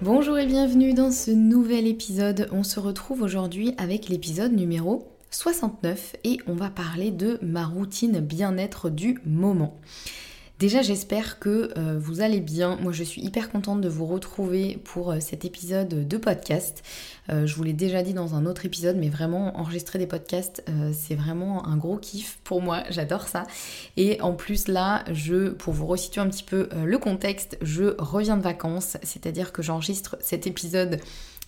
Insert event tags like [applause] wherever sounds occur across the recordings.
Bonjour et bienvenue dans ce nouvel épisode. On se retrouve aujourd'hui avec l'épisode numéro 69 et on va parler de ma routine bien-être du moment. Déjà, j'espère que euh, vous allez bien. Moi, je suis hyper contente de vous retrouver pour euh, cet épisode de podcast. Euh, je vous l'ai déjà dit dans un autre épisode, mais vraiment, enregistrer des podcasts, c'est vraiment un gros kiff pour moi. [laughs] J'adore ça. Et en plus, là, je, pour vous resituer un petit peu le contexte, je reviens de vacances, c'est-à-dire que j'enregistre cet épisode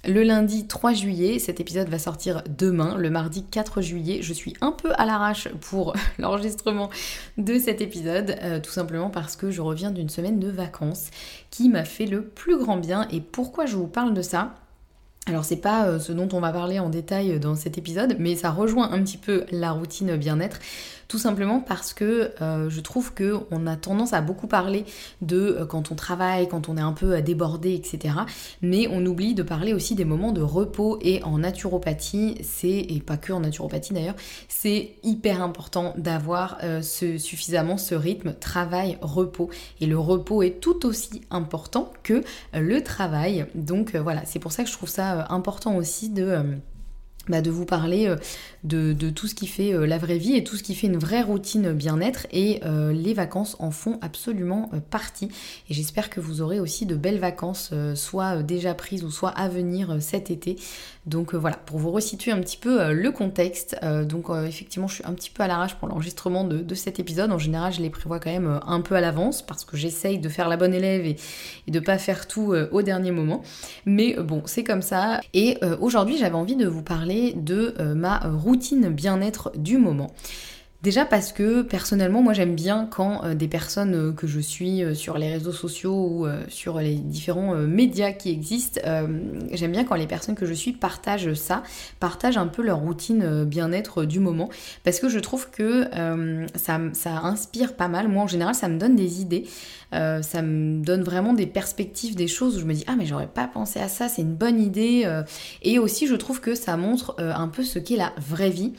le lundi 3 juillet. Cet épisode va sortir demain, le mardi 4 juillet. Je suis un peu à l'arrache pour [laughs] l'enregistrement de cet épisode, euh, tout simplement parce que je reviens d'une semaine de vacances qui m'a fait le plus grand bien. Et pourquoi je vous parle de ça? Alors c'est pas euh, ce dont on va parler en détail dans cet épisode, mais ça rejoint un petit peu la routine bien-être. Tout simplement parce que euh, je trouve qu'on a tendance à beaucoup parler de euh, quand on travaille, quand on est un peu débordé, etc. Mais on oublie de parler aussi des moments de repos et en naturopathie, c'est, et pas que en naturopathie d'ailleurs, c'est hyper important d'avoir suffisamment ce rythme travail-repos. Et le repos est tout aussi important que le travail. Donc voilà, c'est pour ça que je trouve ça important aussi de bah, de vous parler euh, de, tout ce qui fait euh, la vraie vie et tout ce qui fait une vraie routine bien-être. Et euh, les vacances en font absolument partie. Et j'espère que vous aurez aussi de belles vacances soit déjà prises ou soit à venir cet été donc voilà pour vous resituer un petit peu le contexte donc effectivement je suis un petit peu à l'arrache pour l'enregistrement de, cet épisode. En général je les prévois quand même un peu à l'avance parce que j'essaye de faire la bonne élève et, et de pas faire tout au dernier moment. Mais bon c'est comme ça. Et aujourd'hui j'avais envie de vous parler de euh, ma routine bien-être du moment. Déjà parce que personnellement, moi j'aime bien quand euh, des personnes euh, que je suis sur les réseaux sociaux ou sur les différents médias qui existent, j'aime bien quand les personnes que je suis partagent ça, partagent un peu leur routine bien-être du moment, parce que je trouve que ça inspire pas mal. Moi en général, ça me donne des idées. Euh, ça me donne vraiment des perspectives, des choses où je me dis ah mais j'aurais pas pensé à ça, c'est une bonne idée. Euh. et aussi je trouve que ça montre euh, un peu ce qu'est la vraie vie.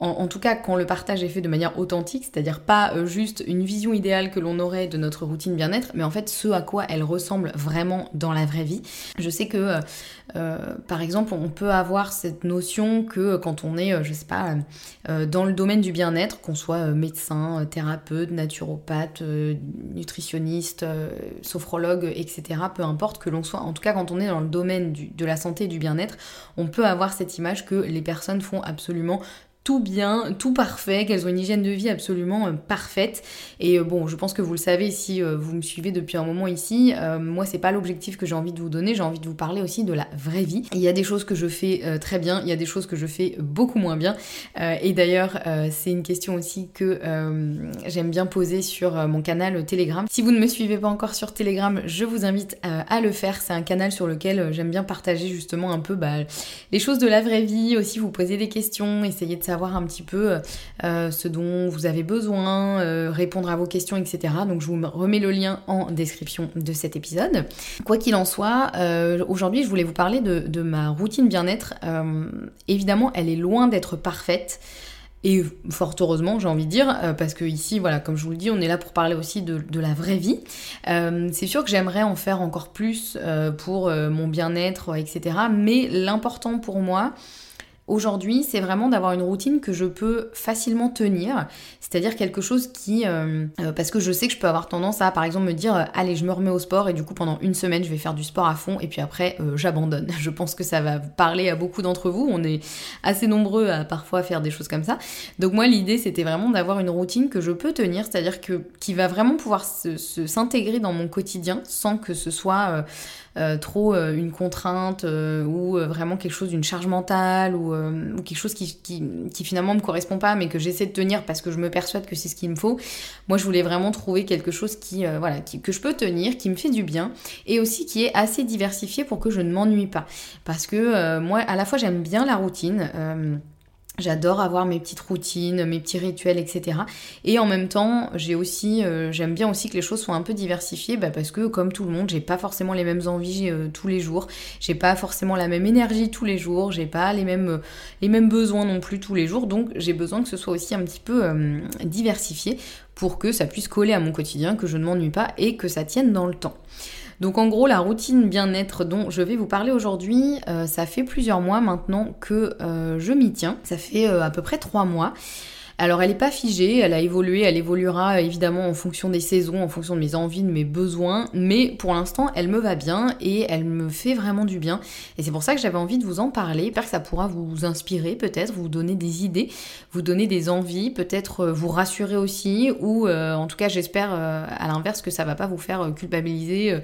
en, tout cas quand le partage est fait de manière authentique, c'est-à-dire pas juste une vision idéale que l'on aurait de notre routine bien-être, mais en fait ce à quoi elle ressemble vraiment dans la vraie vie. Je sais que par exemple on peut avoir cette notion que quand on est, je sais pas, dans le domaine du bien-être, qu'on soit médecin, thérapeute, naturopathe, nutritionniste, euh, sophrologue, etc. Peu importe que l'on soit, en tout cas quand on est dans le domaine de la santé et du bien-être, on peut avoir cette image que les personnes font absolument tout bien, tout parfait, qu'elles ont une hygiène de vie absolument euh, parfaite. Et euh, bon, je pense que vous le savez si euh, vous me suivez depuis un moment ici, moi c'est pas l'objectif que j'ai envie de vous donner, j'ai envie de vous parler aussi de la vraie vie. Il y a des choses que je fais très bien, il y a des choses que je fais beaucoup moins bien. et d'ailleurs, c'est une question aussi que j'aime bien poser sur mon canal Telegram. Si vous ne me suivez pas encore sur Telegram, je vous invite à le faire. C'est un canal sur lequel j'aime bien partager justement un peu bah, les choses de la vraie vie, aussi vous poser des questions, essayer de savoir un petit peu euh, ce dont vous avez besoin, euh, répondre à vos questions, etc. Donc je vous remets le lien en description de cet épisode. Quoi qu'il en soit, euh, aujourd'hui je voulais vous parler de ma routine bien-être. évidemment, elle est loin d'être parfaite. Et fort heureusement, j'ai envie de dire, parce que ici, voilà, comme je vous le dis, on est là pour parler aussi de, de la vraie vie. c'est sûr que j'aimerais en faire encore plus pour mon bien-être, etc. Mais l'important pour moi, Aujourd'hui, c'est vraiment d'avoir une routine que je peux facilement tenir, c'est-à-dire quelque chose qui... Euh, euh, parce que je sais que je peux avoir tendance à, par exemple, me dire, euh, allez, je me remets au sport et du coup, pendant une semaine, je vais faire du sport à fond et puis après, j'abandonne. [laughs] Je pense que ça va parler à beaucoup d'entre vous. On est assez nombreux à parfois faire des choses comme ça. Donc moi, l'idée, c'était vraiment d'avoir une routine que je peux tenir, c'est-à-dire que qui va vraiment pouvoir s'intégrer dans mon quotidien sans que ce soit... trop euh, une contrainte euh, ou vraiment quelque chose d'une charge mentale ou, quelque chose qui, qui, finalement me correspond pas mais que j'essaie de tenir parce que je me persuade que c'est ce qu'il me faut. Moi je voulais vraiment trouver quelque chose qui, voilà, que je peux tenir, qui me fait du bien et aussi qui est assez diversifié pour que je ne m'ennuie pas. Parce que moi à la fois j'aime bien la routine. J'adore avoir mes petites routines, mes petits rituels, etc. Et en même temps, euh, j'aime bien aussi que les choses soient un peu diversifiées, bah, parce que comme tout le monde, j'ai pas forcément les mêmes envies euh, tous les jours, j'ai pas forcément la même énergie tous les jours, j'ai pas les mêmes, euh, les mêmes besoins non plus tous les jours, donc j'ai besoin que ce soit aussi un petit peu diversifié pour que ça puisse coller à mon quotidien, que je ne m'ennuie pas et que ça tienne dans le temps. Donc en gros, la routine bien-être dont je vais vous parler aujourd'hui, euh, ça fait plusieurs mois maintenant que euh, je m'y tiens. Ça fait euh, à peu près trois mois. Alors elle n'est pas figée, elle a évolué, elle évoluera évidemment en fonction des saisons, en fonction de mes envies, de mes besoins, mais pour l'instant elle me va bien et elle me fait vraiment du bien. Et c'est pour ça que j'avais envie de vous en parler, j'espère que ça pourra vous inspirer peut-être, vous donner des idées, vous donner des envies, peut-être euh, vous rassurer aussi, ou euh, en tout cas j'espère euh, à l'inverse que ça va pas vous faire culpabiliser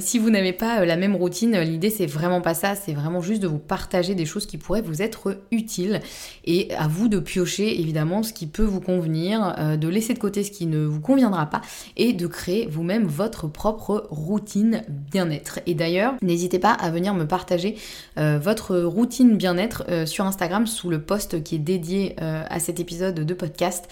si vous n'avez pas la même routine. L'idée c'est vraiment pas ça, c'est vraiment juste de vous partager des choses qui pourraient vous être utiles et à vous de piocher évidemment ce qui peut vous convenir, euh, de laisser de côté ce qui ne vous conviendra pas et de créer vous-même votre propre routine bien-être. Et d'ailleurs, n'hésitez pas à venir me partager euh, votre routine bien-être euh, sur Instagram sous le post qui est dédié à cet épisode de podcast.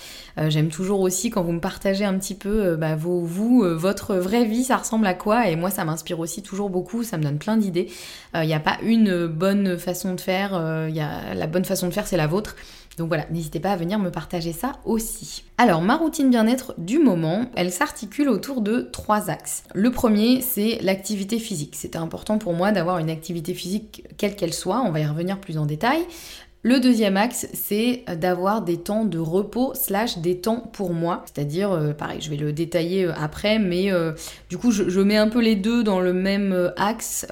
J'aime toujours aussi quand vous me partagez un petit peu bah, vos, vous, votre vraie vie, ça ressemble à quoi? Et moi ça m'inspire aussi toujours beaucoup, ça me donne plein d'idées. Il n'y a pas une bonne façon de faire, y a, la bonne façon de faire c'est la vôtre. Donc voilà, n'hésitez pas à venir me partager ça aussi. Alors, ma routine bien-être du moment, elle s'articule autour de trois axes. Le premier, c'est l'activité physique. C'était important pour moi d'avoir une activité physique quelle qu'elle soit, on va y revenir plus en détail. Le deuxième axe, c'est d'avoir des temps de repos slash des temps pour moi. C'est-à-dire, euh, pareil, je vais le détailler euh, après, mais euh, du coup, je, mets un peu les deux dans le même axe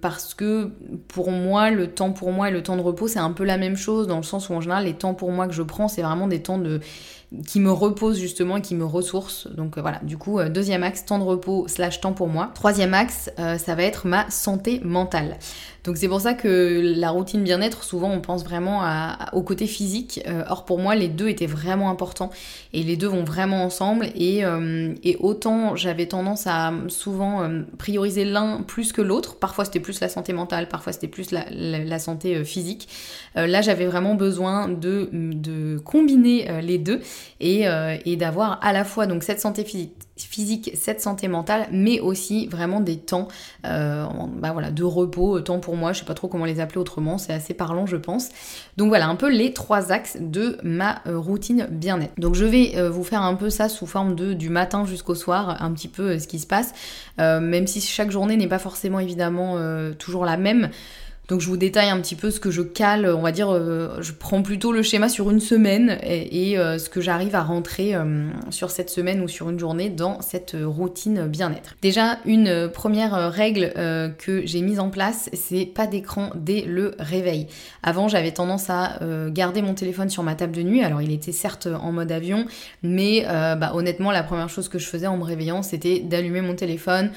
parce que pour moi, le temps pour moi et le temps de repos, c'est un peu la même chose dans le sens où en général, les temps pour moi que je prends, c'est vraiment des temps de qui me repose justement et qui me ressource. Donc voilà, du coup, deuxième axe, temps de repos slash temps pour moi. Troisième axe, ça va être ma santé mentale. Donc c'est pour ça que la routine bien-être, souvent on pense vraiment au côté physique. Euh, or pour moi, les deux étaient vraiment importants et les deux vont vraiment ensemble. Et, euh, autant j'avais tendance à souvent euh, prioriser l'un plus que l'autre. Parfois c'était plus la santé mentale, parfois c'était plus la, santé physique. là j'avais vraiment besoin de, de combiner les deux et, et d'avoir à la fois donc cette santé physique cette santé mentale, mais aussi vraiment des temps euh, bah voilà, de repos, euh, temps pour moi, je sais pas trop comment les appeler autrement, c'est assez parlant je pense. Donc voilà, un peu les trois axes de ma euh, routine bien-être. Donc je vais vous faire un peu ça sous forme de du matin jusqu'au soir, un petit peu ce qui se passe, même si chaque journée n'est pas forcément évidemment toujours la même. Donc je vous détaille un petit peu ce que je cale, on va dire, je prends plutôt le schéma sur une semaine et, ce que j'arrive à rentrer sur cette semaine ou sur une journée dans cette routine bien-être. Déjà, une première règle que j'ai mise en place, c'est pas d'écran dès le réveil. Avant, j'avais tendance à garder mon téléphone sur ma table de nuit. Alors il était certes en mode avion, mais bah, honnêtement, la première chose que je faisais en me réveillant, c'était d'allumer mon téléphone,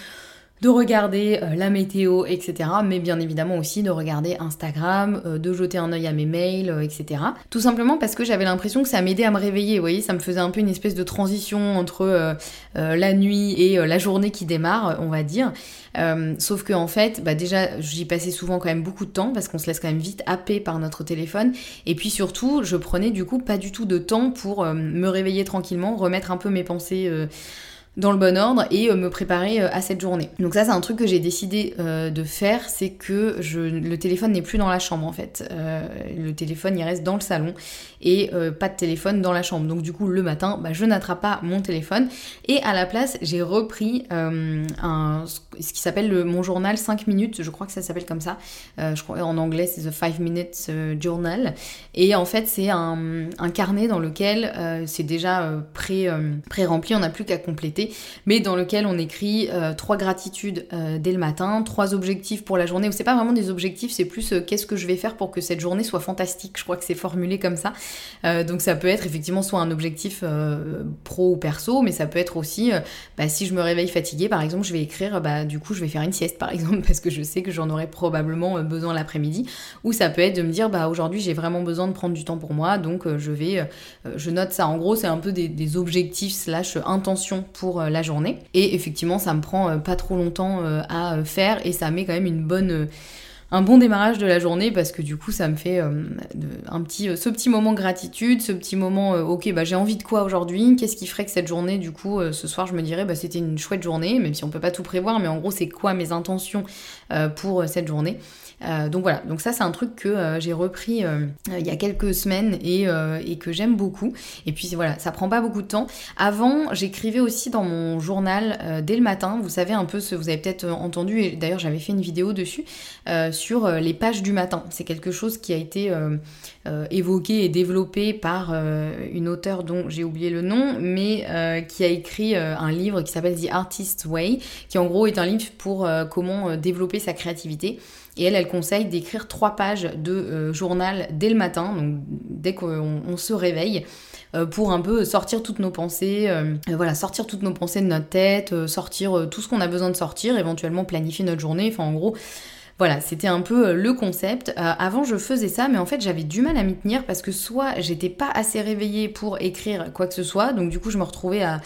de regarder euh, la météo, etc. Mais bien évidemment aussi de regarder Instagram, euh, de jeter un œil à mes mails, euh, etc. Tout simplement parce que j'avais l'impression que ça m'aidait à me réveiller. Vous voyez, ça me faisait un peu une espèce de transition entre la nuit et la journée qui démarre, on va dire. sauf que en fait, bah déjà, j'y passais souvent quand même beaucoup de temps parce qu'on se laisse quand même vite happer par notre téléphone. Et puis surtout, je prenais du coup pas du tout de temps pour me réveiller tranquillement, remettre un peu mes pensées dans le bon ordre et euh, me préparer euh, à cette journée. Donc ça c'est un truc que j'ai décidé euh, de faire, c'est que le téléphone n'est plus dans la chambre en fait. le téléphone il reste dans le salon et pas de téléphone dans la chambre. Donc du coup le matin bah, je n'attrape pas mon téléphone et à la place j'ai repris ce qui s'appelle mon journal 5 minutes, je crois que ça s'appelle comme ça. je crois en anglais c'est The 5 Minutes Journal et en fait c'est un, un, carnet dans lequel c'est déjà pré, pré rempli, on n'a plus qu'à compléter mais dans lequel on écrit euh, trois gratitudes euh, dès le matin, trois objectifs pour la journée. C'est pas vraiment des objectifs, c'est plus euh, qu'est-ce que je vais faire pour que cette journée soit fantastique. Je crois que c'est formulé comme ça. donc ça peut être effectivement soit un objectif pro ou perso, mais ça peut être aussi, bah, si je me réveille fatiguée, par exemple, je vais écrire, bah, du coup, je vais faire une sieste, par [laughs] exemple, parce que je sais que j'en aurai probablement besoin l'après-midi. Ou ça peut être de me dire, bah, aujourd'hui, j'ai vraiment besoin de prendre du temps pour moi, donc je vais, je note ça. En gros, c'est un peu des, des objectifs slash intentions pour euh, la journée. Et effectivement, ça me prend euh, pas trop longtemps euh, à faire. Et ça met quand même une bonne un bon démarrage de la journée parce que du coup ça me fait un petit ce petit moment gratitude ce petit moment ok bah j'ai envie de quoi aujourd'hui? Qu'est-ce qui ferait que cette journée du coup ce soir je me dirais bah c'était une chouette journée même si on peut pas tout prévoir mais en gros c'est quoi mes intentions pour cette journée? Euh, donc voilà, donc ça c'est un truc que euh, j'ai repris euh, il y a quelques semaines et, que j'aime beaucoup. Et puis voilà, ça prend pas beaucoup de temps. Avant, j'écrivais aussi dans mon journal dès le matin. Vous savez un peu ce, vous avez peut-être entendu, et d'ailleurs j'avais fait une vidéo dessus, sur les pages du matin. C'est quelque chose qui a été évoqué et développé par une auteure dont j'ai oublié le nom, mais qui a écrit un livre qui s'appelle The Artist Way, qui en gros est un livre pour comment développer sa créativité. Et elle, elle conseille d'écrire trois pages de euh, journal dès le matin, donc dès qu'on se réveille, euh, pour un peu sortir toutes nos pensées, euh, voilà, sortir toutes nos pensées de notre tête, sortir tout ce qu'on a besoin de sortir, éventuellement planifier notre journée, enfin en gros. Voilà, c'était un peu le concept. avant, je faisais ça, mais en fait, j'avais du mal à m'y tenir parce que soit j'étais pas assez réveillée pour écrire quoi que ce soit, donc du coup, je me retrouvais à,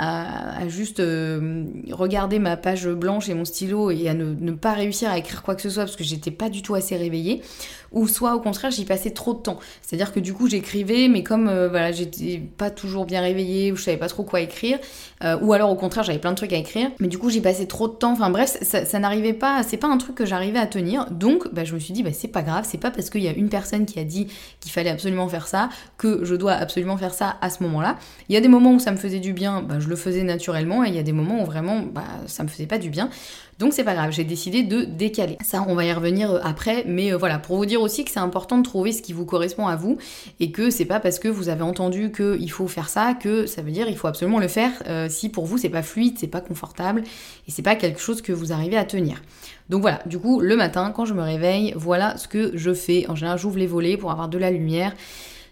à, juste euh, regarder ma page blanche et mon stylo et à ne, pas réussir à écrire quoi que ce soit parce que j'étais pas du tout assez réveillée, ou soit au contraire j'y passais trop de temps. C'est-à-dire que du coup j'écrivais, mais comme euh, voilà j'étais pas toujours bien réveillée ou je savais pas trop quoi écrire, euh, ou alors au contraire j'avais plein de trucs à écrire, mais du coup j'y passais trop de temps. Enfin bref, ça, n'arrivait pas, c'est pas un truc que j'arrivais à tenir. Donc bah, je me suis dit bah c'est pas grave, c'est pas parce qu'il y a une personne qui a dit qu'il fallait absolument faire ça que je dois absolument faire ça à ce moment-là. Il y a des moments où ça me faisait du bien, bah, je le faisais naturellement et il y a des moments où vraiment bah, ça me faisait pas du bien. Donc c'est pas grave, j'ai décidé de décaler. Ça, on va y revenir euh, après, mais euh, voilà, pour vous dire aussi que c'est important de trouver ce qui vous correspond à vous et que c'est pas parce que vous avez entendu qu'il faut faire ça que ça veut dire qu'il faut absolument le faire euh, si pour vous c'est pas fluide, c'est pas confortable et c'est pas quelque chose que vous arrivez à tenir. Donc voilà, du coup, le matin, quand je me réveille, voilà ce que je fais. En général, j'ouvre les volets pour avoir de la lumière.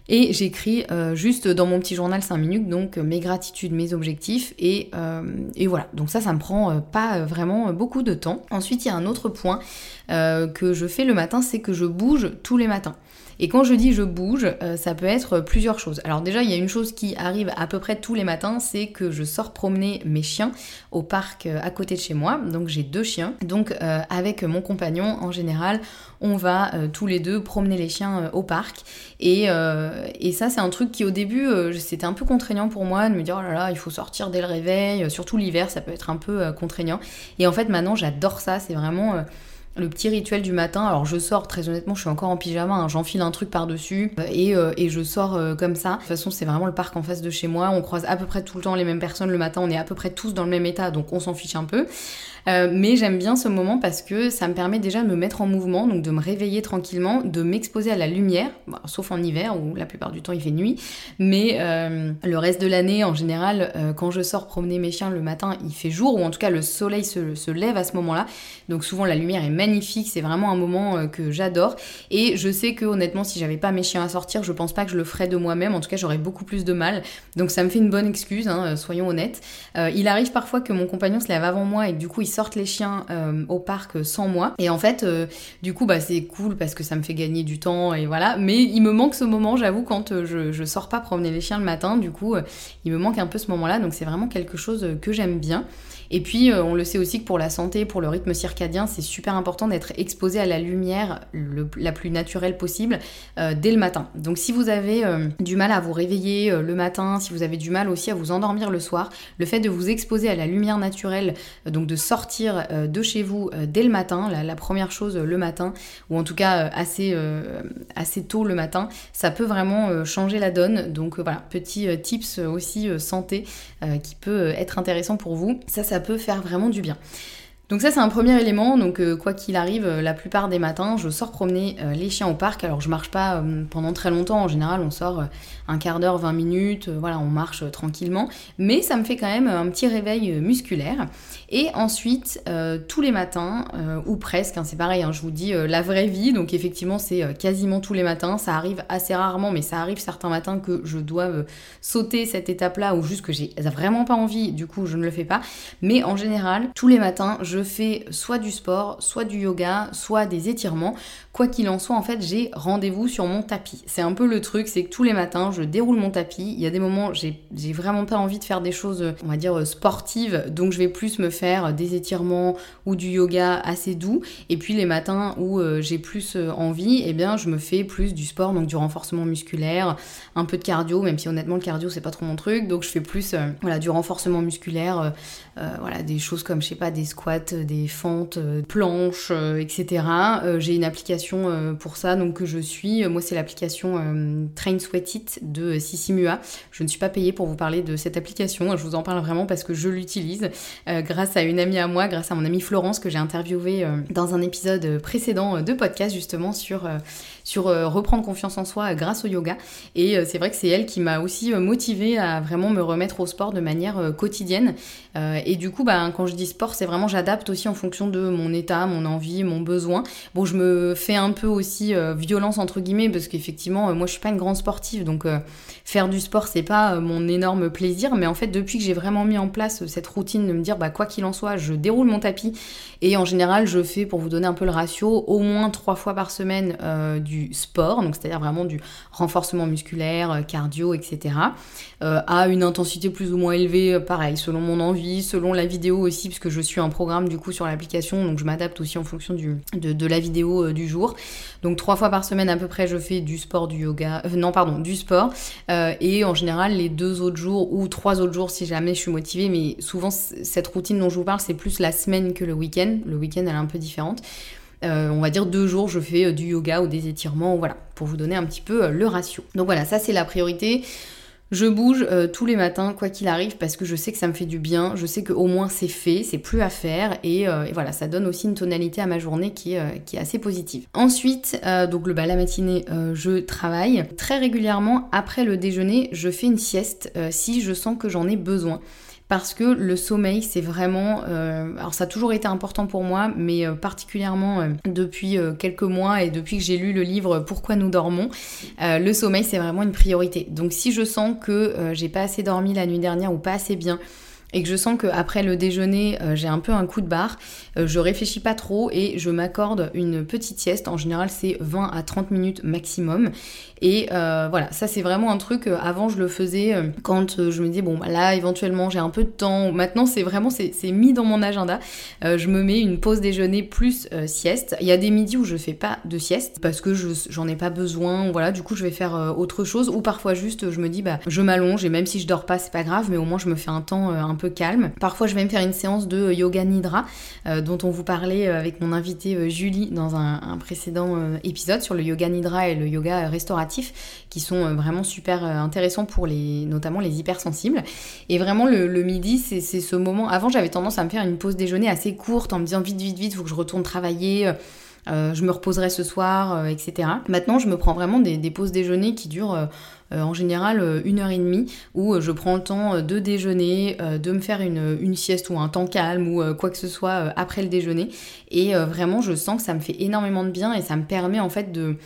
Et j'écris euh, juste dans mon petit journal 5 minutes, donc euh, mes gratitudes, mes objectifs, et, euh, et voilà. Donc ça, ça me prend pas vraiment beaucoup de temps. Ensuite, il y a un autre point que je fais le matin, c'est que je bouge tous les matins. Et quand je dis je bouge, euh, ça peut être plusieurs choses. Alors déjà, il y a une chose qui arrive à peu près tous les matins, c'est que je sors promener mes chiens au parc euh, à côté de chez moi. Donc j'ai deux chiens. Donc euh, avec mon compagnon, en général, on va tous les deux promener les chiens au parc. Et, et ça, c'est un truc qui au début, c'était un peu contraignant pour moi de me dire oh là là, il faut sortir dès le réveil. Surtout l'hiver, ça peut être un peu contraignant. Et en fait, maintenant, j'adore ça. C'est vraiment le petit rituel du matin. Alors je sors, très honnêtement, je suis encore en pyjama, hein. j'enfile un truc par-dessus euh, et, euh, et, je sors euh, comme ça. De toute façon, c'est vraiment le parc en face de chez moi. On croise à peu près tout le temps les mêmes personnes le matin, on est à peu près tous dans le même état, donc on s'en fiche un peu. Mais j'aime bien ce moment parce que ça me permet déjà de me mettre en mouvement, donc de me réveiller tranquillement, de m'exposer à la lumière, sauf en hiver où la plupart du temps il fait nuit, mais le reste de l'année en général, quand je sors promener mes chiens le matin, il fait jour, ou en tout cas le soleil se, lève à ce moment-là, donc souvent la lumière est magnifique, c'est vraiment un moment que j'adore, et je sais que honnêtement si j'avais pas mes chiens à sortir, je pense pas que je le ferais de moi-même, en tout cas j'aurais beaucoup plus de mal, donc ça me fait une bonne excuse, hein, soyons honnêtes. il arrive parfois que mon compagnon se lève avant moi et du coup ils sortent les chiens euh, au parc sans moi. Et en fait, euh, du coup, bah, c'est cool parce que ça me fait gagner du temps et voilà. Mais il me manque ce moment, j'avoue, quand euh, je, je, sors pas promener les chiens le matin. Du coup, il me manque un peu ce moment-là. Donc c'est vraiment quelque chose que j'aime bien. Et puis, on le sait aussi que pour la santé, pour le rythme circadien, c'est super important d'être exposé à la lumière la plus naturelle possible dès le matin. Donc, si vous avez du mal à vous réveiller le matin, si vous avez du mal aussi à vous endormir le soir, le fait de vous exposer à la lumière naturelle, donc de sortir de chez vous euh, dès le matin, la, première chose euh, le matin, ou en tout cas euh, assez, assez tôt le matin, ça peut vraiment changer la donne. Donc voilà, petit tips aussi santé qui peut être intéressant pour vous. Ça, ça peut faire vraiment du bien. Donc ça c'est un premier élément, donc quoi qu'il arrive, la plupart des matins je sors promener les chiens au parc, alors je marche pas pendant très longtemps, en général on sort un quart d'heure, 20 minutes, voilà on marche tranquillement, mais ça me fait quand même un petit réveil musculaire. Et ensuite, euh, tous les matins, euh, ou presque, hein, c'est pareil, hein, je vous dis euh, la vraie vie, donc effectivement c'est quasiment tous les matins, ça arrive assez rarement, mais ça arrive certains matins que je dois sauter cette étape-là, ou juste que j'ai vraiment pas envie, du coup je ne le fais pas. Mais en général, tous les matins, je fais soit du sport, soit du yoga, soit des étirements. Quoi qu'il en soit, en fait, j'ai rendez-vous sur mon tapis. C'est un peu le truc, c'est que tous les matins, je déroule mon tapis. Il y a des moments, j'ai vraiment pas envie de faire des choses, on va dire, sportives, donc je vais plus me faire des étirements ou du yoga assez doux. Et puis les matins où euh, j'ai plus euh, envie, eh bien je me fais plus du sport, donc du renforcement musculaire, un peu de cardio, même si honnêtement le cardio c'est pas trop mon truc. Donc je fais plus euh, voilà, du renforcement musculaire, voilà, des choses comme je sais pas, des squats, des fentes, planches, etc. j'ai une application pour ça, donc que je suis. Moi c'est l'application Train Sweat It de Sissimua. Je ne suis pas payée pour vous parler de cette application, je vous en parle vraiment parce que je l'utilise grâce à une amie à moi, grâce à mon amie Florence que j'ai interviewée euh, dans un épisode précédent de podcast justement sur, euh, sur euh, reprendre confiance en soi grâce au yoga. Et c'est vrai que c'est elle qui m'a aussi motivée à vraiment me remettre au sport de manière quotidienne. et du coup, bah, quand je dis sport, c'est vraiment j'adapte aussi en fonction de mon état, mon envie, mon besoin. Bon, je me fais un peu aussi violence entre guillemets parce qu'effectivement, moi je suis pas une grande sportive, donc faire du sport c'est pas mon énorme plaisir. Mais en fait, depuis que j'ai vraiment mis en place cette routine de me dire bah quoi qu'il en soit, je déroule mon tapis et en général, je fais, pour vous donner un peu le ratio, au moins trois fois par semaine euh, du sport, donc c'est-à-dire vraiment du renforcement musculaire, euh, cardio, etc. Euh, à une intensité plus ou moins élevée, pareil, selon mon envie, selon la vidéo aussi, puisque je suis un programme du coup sur l'application, donc je m'adapte aussi en fonction du, de, la vidéo du jour. Donc trois fois par semaine à peu près, je fais du sport, du yoga, non pardon, du sport, et en général les deux autres jours ou trois autres jours si jamais je suis motivée, mais souvent cette routine dont je vous parle, c'est plus la semaine que le week-end. Le week-end, elle est un peu différente. Euh, on va dire deux jours, je fais euh, du yoga ou des étirements, voilà, pour vous donner un petit peu euh, le ratio. Donc voilà, ça c'est la priorité. Je bouge tous les matins, quoi qu'il arrive, parce que je sais que ça me fait du bien, je sais qu'au moins c'est fait, c'est plus à faire, et, voilà, ça donne aussi une tonalité à ma journée qui est, assez positive. Ensuite, donc le, bah, la matinée, je travaille. Très régulièrement, après le déjeuner, je fais une sieste si je sens que j'en ai besoin parce que le sommeil, c'est vraiment... Euh, alors ça a toujours été important pour moi, mais euh, particulièrement euh, depuis quelques mois et depuis que j'ai lu le livre Pourquoi nous dormons, le sommeil, c'est vraiment une priorité. Donc si je sens que j'ai pas assez dormi la nuit dernière ou pas assez bien, et que je sens qu'après le déjeuner, j'ai un peu un coup de barre, je réfléchis pas trop et je m'accorde une petite sieste. En général, c'est 20 à 30 minutes maximum. Et euh, voilà, ça c'est vraiment un truc, euh, avant je le faisais euh, quand je me disais, bon bah, là éventuellement j'ai un peu de temps, maintenant c'est vraiment, c'est mis dans mon agenda, je me mets une pause déjeuner plus sieste. Il y a des midis où je fais pas de sieste parce que j'en ai pas besoin, voilà, du coup je vais faire autre chose, ou parfois juste je me dis, bah je m'allonge et même si je dors pas c'est pas grave, mais au moins je me fais un temps un peu calme. Parfois je vais me faire une séance de yoga nidra dont on vous parlait avec mon invité Julie dans un, précédent épisode sur le yoga nidra et le yoga restauratif qui sont vraiment super intéressants pour les notamment les hypersensibles. Et vraiment le, le midi c'est ce moment. Avant j'avais tendance à me faire une pause déjeuner assez courte en me disant vite vite vite faut que je retourne travailler. Euh, je me reposerai ce soir, euh, etc. Maintenant, je me prends vraiment des, pauses déjeuner qui durent euh, en général une heure et demie, où je prends le temps de déjeuner, de me faire une, une, sieste ou un temps calme ou quoi que ce soit après le déjeuner. Et vraiment, je sens que ça me fait énormément de bien et ça me permet en fait de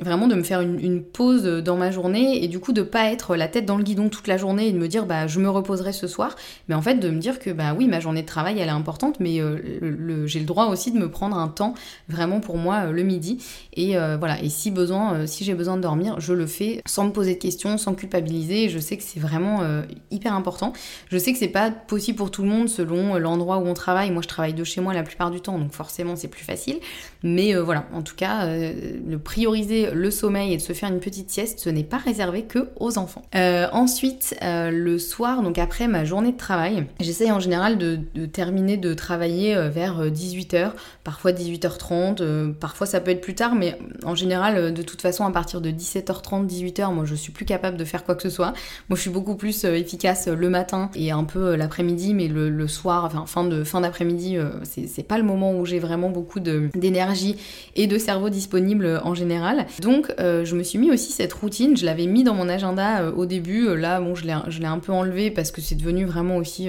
vraiment de me faire une, pause dans ma journée et du coup de pas être la tête dans le guidon toute la journée et de me dire bah je me reposerai ce soir. Mais en fait de me dire que bah oui ma journée de travail elle est importante mais euh, j'ai le droit aussi de me prendre un temps vraiment pour moi euh, le midi. Et euh, voilà. Et si besoin si j'ai besoin de dormir je le fais sans me poser de questions sans culpabiliser. Je sais que c'est vraiment hyper important. Je sais que c'est pas possible pour tout le monde selon l'endroit où on travaille. Moi je travaille de chez moi la plupart du temps donc forcément c'est plus facile. Mais voilà. En tout cas le prioriser le sommeil et de se faire une petite sieste, ce n'est pas réservé que aux enfants. Euh, ensuite, euh, le soir, donc après ma journée de travail, j'essaye en général de, terminer de travailler euh, vers 18h, parfois 18h30, parfois ça peut être plus tard, mais en général, de toute façon, à partir de 17h30, 18h, moi je suis plus capable de faire quoi que ce soit. Moi je suis beaucoup plus efficace le matin et un peu l'après-midi, mais le, soir, enfin fin fin d'après-midi, c'est pas le moment où j'ai vraiment beaucoup d'énergie et de cerveau disponible en général. Donc euh, je me suis mis aussi cette routine, je l'avais mis dans mon agenda euh, au début, euh, là bon je l'ai un peu enlevé parce que c'est devenu vraiment aussi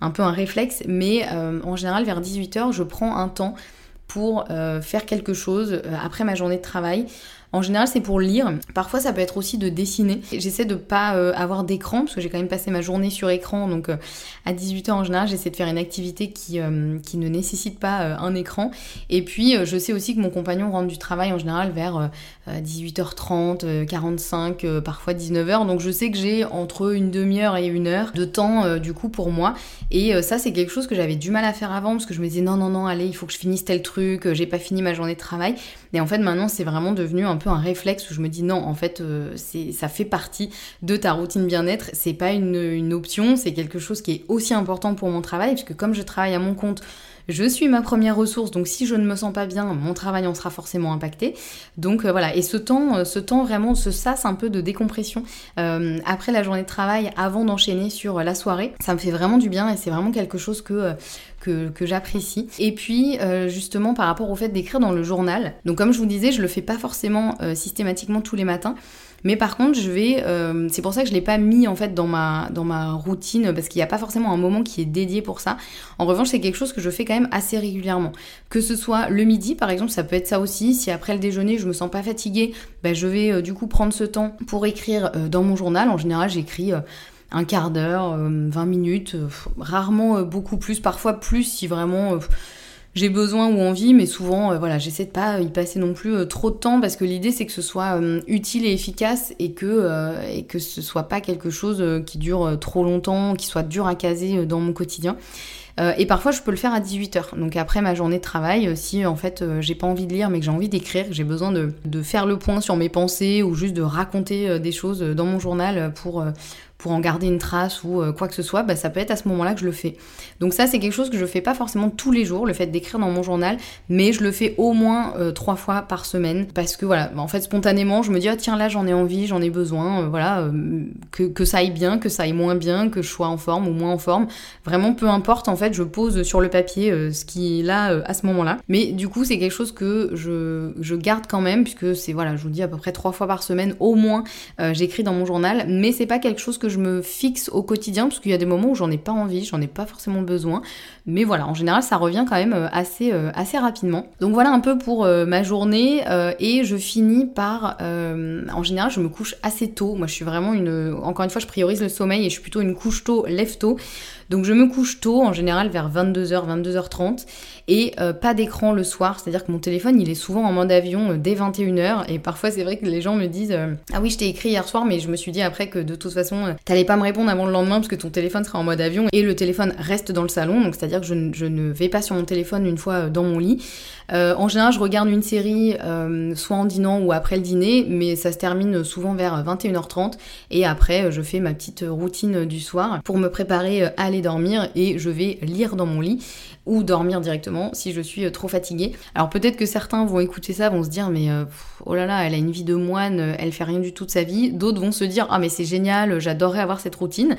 un peu un réflexe, mais en général vers 18h je prends un temps pour faire quelque chose après ma journée de travail. En général, c'est pour lire. Parfois, ça peut être aussi de dessiner. J'essaie de pas euh, avoir d'écran parce que j'ai quand même passé ma journée sur écran. Donc, euh, à 18h en général, j'essaie de faire une activité qui, euh, qui ne nécessite pas un écran. Et puis, je sais aussi que mon compagnon rentre du travail en général vers 18h30, 45, parfois 19h. Donc, je sais que j'ai entre une demi-heure et une heure de temps du coup pour moi. Et ça, c'est quelque chose que j'avais du mal à faire avant parce que je me disais non, non, non, allez, il faut que je finisse tel truc. J'ai pas fini ma journée de travail. Et en fait, maintenant, c'est vraiment devenu un un réflexe où je me dis non, en fait, euh, c'est, ça fait partie de ta routine bien-être. C'est pas une, une option, c'est quelque chose qui est aussi important pour mon travail, puisque comme je travaille à mon compte, je suis ma première ressource, donc si je ne me sens pas bien, mon travail en sera forcément impacté. Donc euh, voilà, et ce temps, euh, ce temps vraiment, ce sas un peu de décompression après la journée de travail, avant d'enchaîner sur la soirée, ça me fait vraiment du bien et c'est vraiment quelque chose que que, j'apprécie. Et puis euh, justement par rapport au fait d'écrire dans le journal. Donc comme je vous disais, je le fais pas forcément euh, systématiquement tous les matins. Mais par contre, je vais, euh, c'est pour ça que je l'ai pas mis en fait dans ma routine parce qu'il n'y a pas forcément un moment qui est dédié pour ça. En revanche, c'est quelque chose que je fais quand même assez régulièrement. Que ce soit le midi, par exemple, ça peut être ça aussi. Si après le déjeuner, je me sens pas fatiguée, ben, je vais du coup prendre ce temps pour écrire dans mon journal. En général, j'écris un quart d'heure, 20 euh, minutes, euh, rarement euh, beaucoup plus, parfois plus si vraiment j'ai besoin ou envie, mais souvent, voilà, j'essaie de pas y passer non plus trop de temps parce que l'idée c'est que ce soit utile et efficace et que et que ce soit pas quelque chose qui dure trop longtemps, qui soit dur à caser dans mon quotidien. et parfois, je peux le faire à 18h. Donc après ma journée de travail, si en fait j'ai pas envie de lire mais que j'ai envie d'écrire, que j'ai besoin de, de, faire le point sur mes pensées ou juste de raconter des choses dans mon journal pour pour en garder une trace ou euh, quoi que ce soit, bah, ça peut être à ce moment-là que je le fais. Donc ça, c'est quelque chose que je fais pas forcément tous les jours, le fait d'écrire dans mon journal, mais je le fais au moins euh, trois fois par semaine parce que voilà, en fait spontanément, je me dis ah tiens là j'en ai envie, j'en ai besoin, euh, voilà, que, que, ça aille bien, que ça aille moins bien, que je sois en forme ou moins en forme, vraiment peu importe en fait, je pose sur le papier ce qui est là à ce moment-là. Mais du coup, c'est quelque chose que je, je garde quand même puisque c'est voilà, je vous dis à peu près trois fois par semaine au moins, j'écris dans mon journal, mais c'est pas quelque chose que je me fixe au quotidien, parce qu'il y a des moments où j'en ai pas envie, j'en ai pas forcément besoin. Mais voilà, en général, ça revient quand même euh, assez, euh, assez rapidement. Donc voilà un peu pour euh, ma journée. et je finis par... en général, je me couche assez tôt. Moi, je suis vraiment une... Encore une fois, je priorise le sommeil et je suis plutôt une couche tôt, lève tôt. Donc je me couche tôt, en général vers 22h, 22h30, et euh, pas d'écran le soir, c'est-à-dire que mon téléphone il est souvent en mode avion euh, dès 21h, et parfois c'est vrai que les gens me disent euh, Ah oui, je t'ai écrit hier soir, mais je me suis dit après que de toute façon t'allais pas me répondre avant le lendemain parce que ton téléphone sera en mode avion, et le téléphone reste dans le salon, donc c'est-à-dire que je, je, ne vais pas sur mon téléphone une fois dans mon lit. en général, je regarde une série soit en dînant ou après le dîner, mais ça se termine souvent vers 21h30, et après je fais ma petite routine du soir pour me préparer à aller dormir et je vais lire dans mon lit ou dormir directement si je suis trop fatiguée. Alors peut-être que certains vont écouter ça, vont se dire mais oh là là, elle a une vie de moine, elle fait rien du tout de sa vie. D'autres vont se dire ah mais c'est génial, j'adorerais avoir cette routine.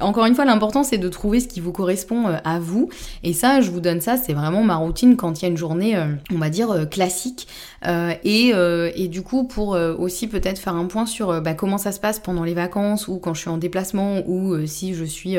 Encore une fois, l'important c'est de trouver ce qui vous correspond euh, à vous. Et ça, je vous donne ça, c'est vraiment ma routine quand il y a une journée, euh, on va dire, euh, classique. Et, et, du coup, pour aussi peut-être faire un point sur bah, comment ça se passe pendant les vacances ou quand je suis en déplacement ou si je suis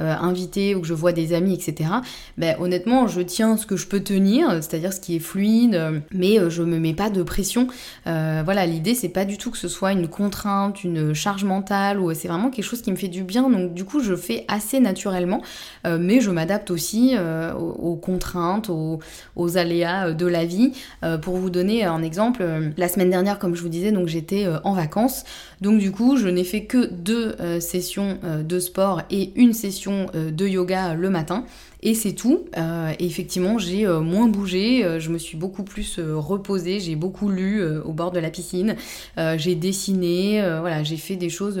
euh, invité ou que je vois des amis, etc. Ben, honnêtement, je tiens ce que je peux tenir, c'est-à-dire ce qui est fluide, euh, mais euh, je me mets pas de pression. voilà, l'idée c'est pas du tout que ce soit une contrainte, une charge mentale, ou c'est vraiment quelque chose qui me fait du bien. Donc du coup, je fais assez naturellement, mais je m'adapte aussi aux, contraintes, aux, aux, aléas de la vie. pour vous donner un exemple, la semaine dernière, comme je vous disais, donc j'étais en vacances. Donc du coup, je n'ai fait que deux sessions de sport et une session euh, de yoga le matin. Et c'est tout. Euh, et effectivement, j'ai euh, moins bougé, je me suis beaucoup plus reposée, j'ai beaucoup lu au bord de la piscine, j'ai dessiné, voilà, j'ai fait des choses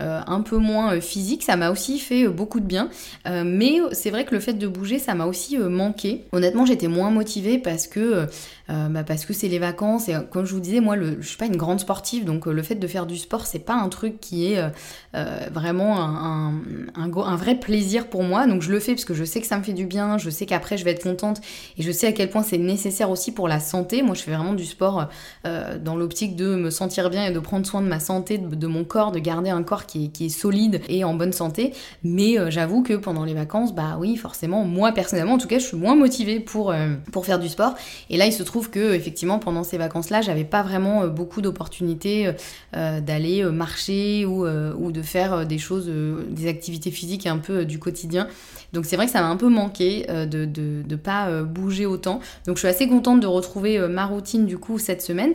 euh, un peu moins euh, physique, ça m'a aussi fait euh, beaucoup de bien. mais c'est vrai que le fait de bouger, ça m'a aussi manqué. Honnêtement, j'étais moins motivée parce que bah, parce que c'est les vacances et comme je vous disais, moi, je suis pas une grande sportive, donc le fait de faire du sport, c'est pas un truc qui est vraiment un, un, vrai plaisir pour moi. Donc je le fais parce que je sais que ça me fait du bien, je sais qu'après je vais être contente et je sais à quel point c'est nécessaire aussi pour la santé. Moi, je fais vraiment du sport dans l'optique de me sentir bien et de prendre soin de ma santé, de mon corps, de garder un corps qui est, solide et en bonne santé. Mais euh, j'avoue que pendant les vacances, bah oui, forcément, moi personnellement, en tout cas, je suis moins motivée pour, euh, pour faire du sport. Et là, il se trouve que effectivement, pendant ces vacances-là, j'avais pas vraiment euh, beaucoup d'opportunités d'aller marcher ou, ou, de faire des choses, des activités physiques un peu du quotidien. Donc c'est vrai que ça m'a un peu manqué de ne pas bouger autant. Donc je suis assez contente de retrouver ma routine du coup cette semaine.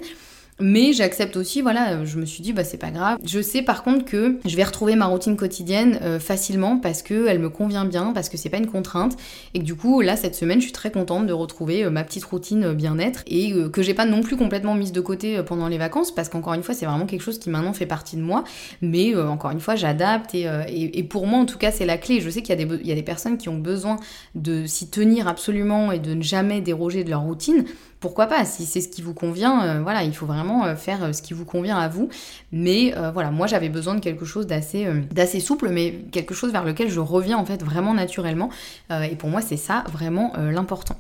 Mais j'accepte aussi, voilà, je me suis dit, bah c'est pas grave. Je sais par contre que je vais retrouver ma routine quotidienne euh, facilement parce que elle me convient bien, parce que c'est pas une contrainte. Et que du coup, là, cette semaine, je suis très contente de retrouver euh, ma petite routine euh, bien-être et que j'ai pas non plus complètement mise de côté pendant les vacances parce qu'encore une fois, c'est vraiment quelque chose qui maintenant fait partie de moi. Mais encore une fois, j'adapte et, pour moi, en tout cas, c'est la clé. Je sais qu'il y a des personnes qui ont besoin de s'y tenir absolument et de ne jamais déroger de leur routine pourquoi pas Si c'est ce qui vous convient, euh, voilà, il faut vraiment euh, faire euh, ce qui vous convient à vous. Mais voilà, moi j'avais besoin de quelque chose d'assez d'assez souple, mais quelque chose vers lequel je reviens en fait vraiment naturellement. et pour moi, c'est ça vraiment l'important.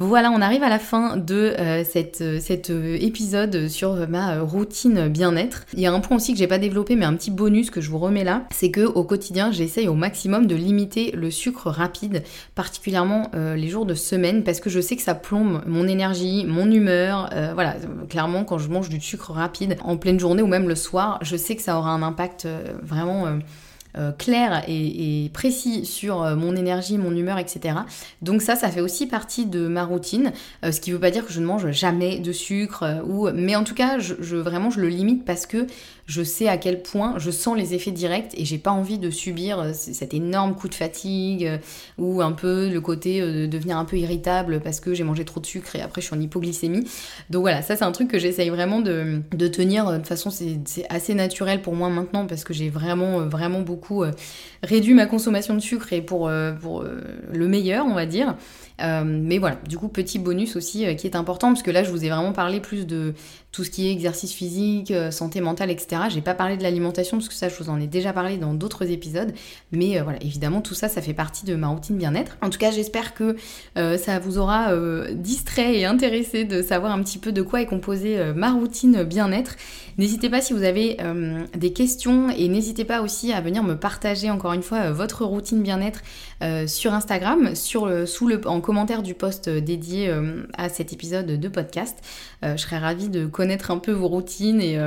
Voilà, on arrive à la fin de euh, euh, cet euh, épisode sur ma routine bien-être. Il y a un point aussi que j'ai pas développé, mais un petit bonus que je vous remets là, c'est que au quotidien, j'essaye au maximum de limiter le sucre rapide, particulièrement les jours de semaine, parce que je sais que ça plombe mon énergie, mon humeur. voilà, clairement, quand je mange du sucre rapide en pleine journée ou même le soir, je sais que ça aura un impact vraiment euh, clair et, précis sur euh, mon énergie, mon humeur, etc. Donc ça, ça fait aussi partie de ma routine, euh, ce qui ne veut pas dire que je ne mange jamais de sucre, ou... mais en tout cas, je, vraiment, je le limite parce que je sais à quel point je sens les effets directs et j'ai pas envie de subir cet énorme coup de fatigue ou un peu le côté de devenir un peu irritable parce que j'ai mangé trop de sucre et après je suis en hypoglycémie. Donc voilà, ça c'est un truc que j'essaye vraiment de, de tenir. De toute façon, c'est assez naturel pour moi maintenant parce que j'ai vraiment, vraiment beaucoup euh, réduit ma consommation de sucre et pour, euh, euh, le meilleur, on va dire. Mais voilà, du coup, petit bonus aussi qui est important, parce que là, je vous ai vraiment parlé plus de tout ce qui est exercice physique, santé mentale, etc. J'ai pas parlé de l'alimentation, parce que ça, je vous en ai déjà parlé dans d'autres épisodes. Mais voilà, évidemment, tout ça, ça fait partie de ma routine bien-être. En tout cas, j'espère que ça vous aura distrait et intéressé de savoir un petit peu de quoi est composée ma routine bien-être. N'hésitez pas si vous avez des questions et n'hésitez pas aussi à venir me partager encore une fois euh, votre routine bien-être euh, sur Instagram, sur sous le, en commentaire du post euh, dédié à cet épisode de podcast. je serais ravie de connaître un peu vos routines et,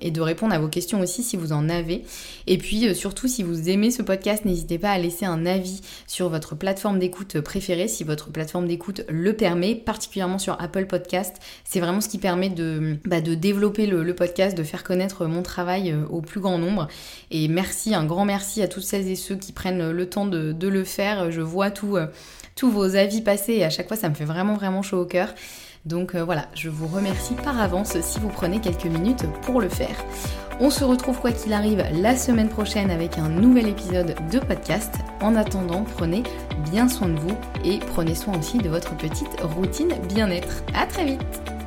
et, de répondre à vos questions aussi si vous en avez. Et puis surtout, si vous aimez ce podcast, n'hésitez pas à laisser un avis sur votre plateforme d'écoute préférée, si votre plateforme d'écoute le permet, particulièrement sur Apple Podcast. C'est vraiment ce qui permet de, bah, de développer le, podcast, de faire connaître mon travail au plus grand nombre. Et merci, un grand merci à toutes celles et ceux qui prennent le temps de, le faire. Je vois tout, euh, tous vos avis passer et à chaque fois ça me fait vraiment vraiment chaud au cœur. Donc euh, voilà, je vous remercie par avance si vous prenez quelques minutes pour le faire. On se retrouve quoi qu'il arrive la semaine prochaine avec un nouvel épisode de podcast. En attendant, prenez bien soin de vous et prenez soin aussi de votre petite routine bien-être. À très vite